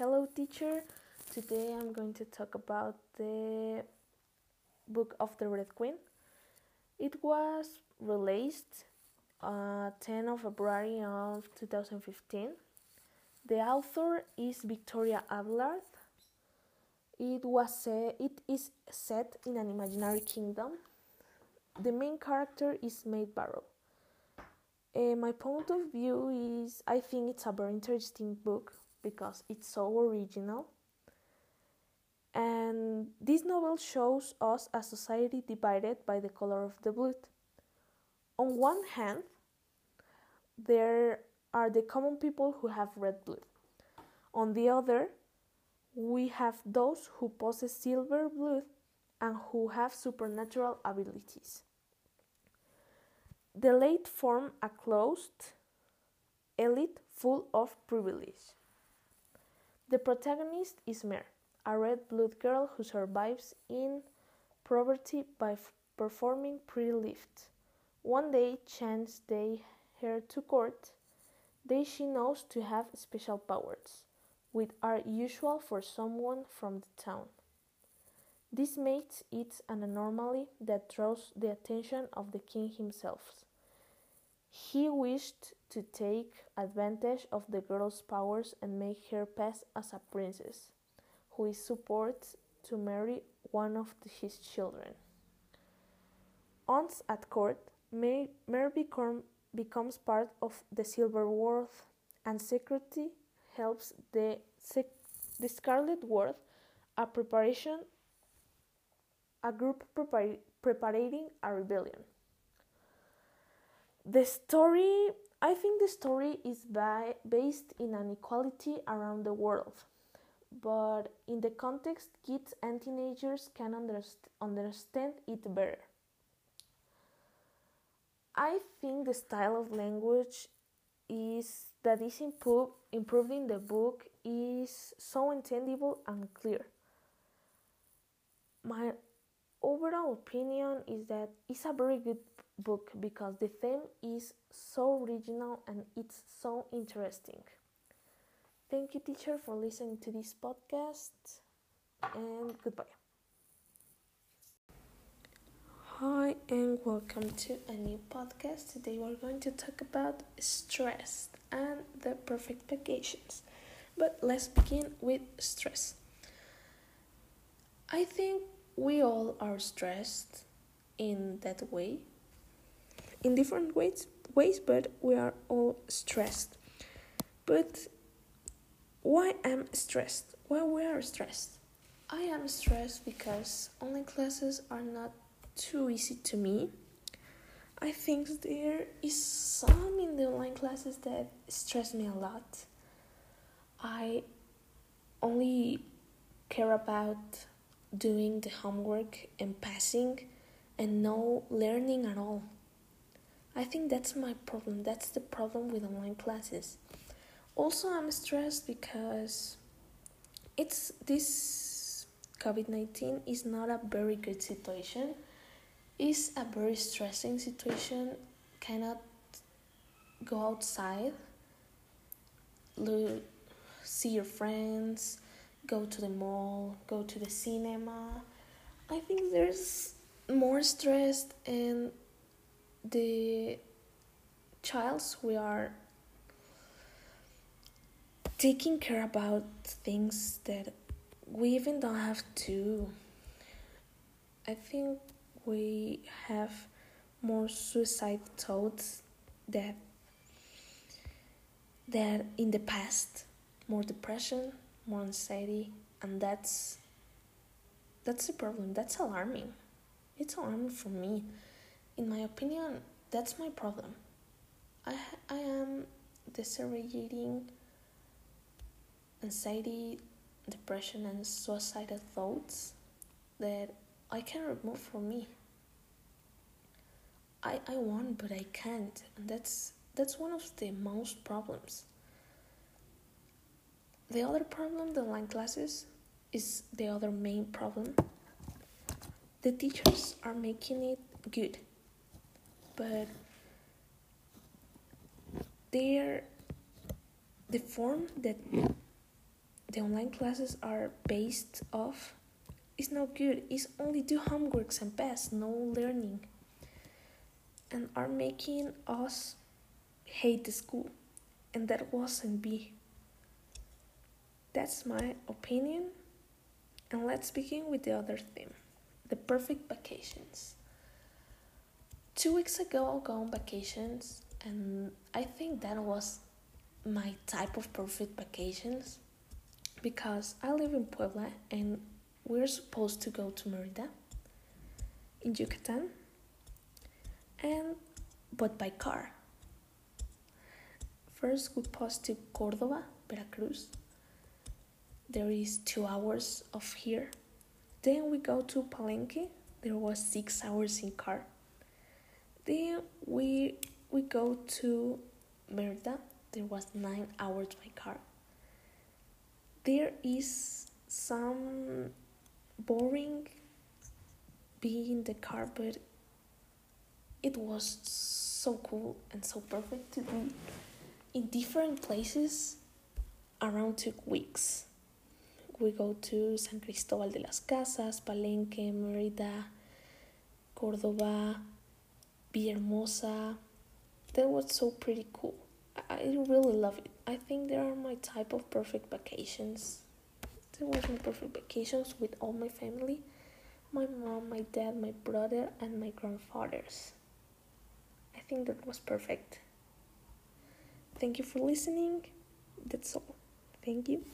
Hello, teacher. Today I'm going to talk about the book of the Red Queen. It was released uh, 10 of February of 2015. The author is Victoria Aveyard. It was set, it is set in an imaginary kingdom. The main character is Mare Barrow. Uh, my point of view is I think it's a very interesting book because it's so original. And this novel shows us a society divided by the color of the blood. On one hand, there are the common people who have red blood. On the other, we have those who possess silver blood and who have supernatural abilities. The late form a closed elite full of privilege. The protagonist is Mare, a red blood girl who survives in poverty by f- performing pretty lift. One day, chance they her to court. They she knows to have special powers, which are usual for someone from the town. This makes it an anomaly that draws the attention of the king himself. He wished to take advantage of the girl's powers and make her pass as a princess, who is supposed to marry one of his children. Once at court, Mare become, becomes part of the Silver World, and secretly helps the, the Scarlet World, a preparation, a group prepar, preparing a rebellion. The story, I think the story is by, based in an equality around the world, but in the context, kids and teenagers can underst- understand it better. I think the style of language is that is improve, improved in the book is so entendible and clear. My overall opinion is that it's a very good book because the theme is so original and it's so interesting. Thank you, teacher, for listening to this podcast, and goodbye. Hi, and welcome to a new podcast. Today, we're going to talk about stress and the perfect vacations. But let's begin with stress. I think we all are stressed in that way in different ways ways but we are all stressed. But why am stressed? Why we are stressed? I am stressed because online classes are not too easy to me. I think there is some in the online classes that stress me a lot. I only care about doing the homework and passing and no learning at all. I think that's my problem. That's the problem with online classes. Also, I'm stressed because it's this COVID 19 is not a very good situation. It's a very stressing situation. Cannot go outside, see your friends, go to the mall, go to the cinema. I think there's more stress in the childs we are taking care about things that we even don't have to. I think we have more suicide thoughts that that in the past, more depression, more anxiety and that's that's the problem. That's alarming. It's alarming for me. In my opinion that's my problem. I i am deteriorating anxiety depression and suicidal thoughts that i can remove from me. I i want but i can't and that's that's one of the most problems the other problem, the online classes, is the other main problem. The teachers are making it good, but they're the form that the online classes are based off is not good. It's only do homeworks and pass, no learning. And are making us hate the school. And that wasn't be. That's my opinion. And let's begin with the other theme the perfect vacations. Two weeks ago, I go on vacations, and I think that was my type of perfect vacations because I live in Puebla and we're supposed to go to Merida in Yucatan and but by car. First we pass to Córdoba, Veracruz. There is two hours of here. Then we go to Palenque. There was six hours in car. Then we we go to Merida. There was nine hours by car. There is some boring being in the car, but it was so cool and so perfect to be in different places around two weeks. We go to San Cristobal de las Casas, Palenque, Merida, Córdoba, Villahermosa. That was so pretty cool. I really love it. I think they are my type of perfect vacations. They were my perfect vacations with all my family my mom, my dad, my brother, and my grandfathers. I think that was perfect. Thank you for listening. That's all. Thank you.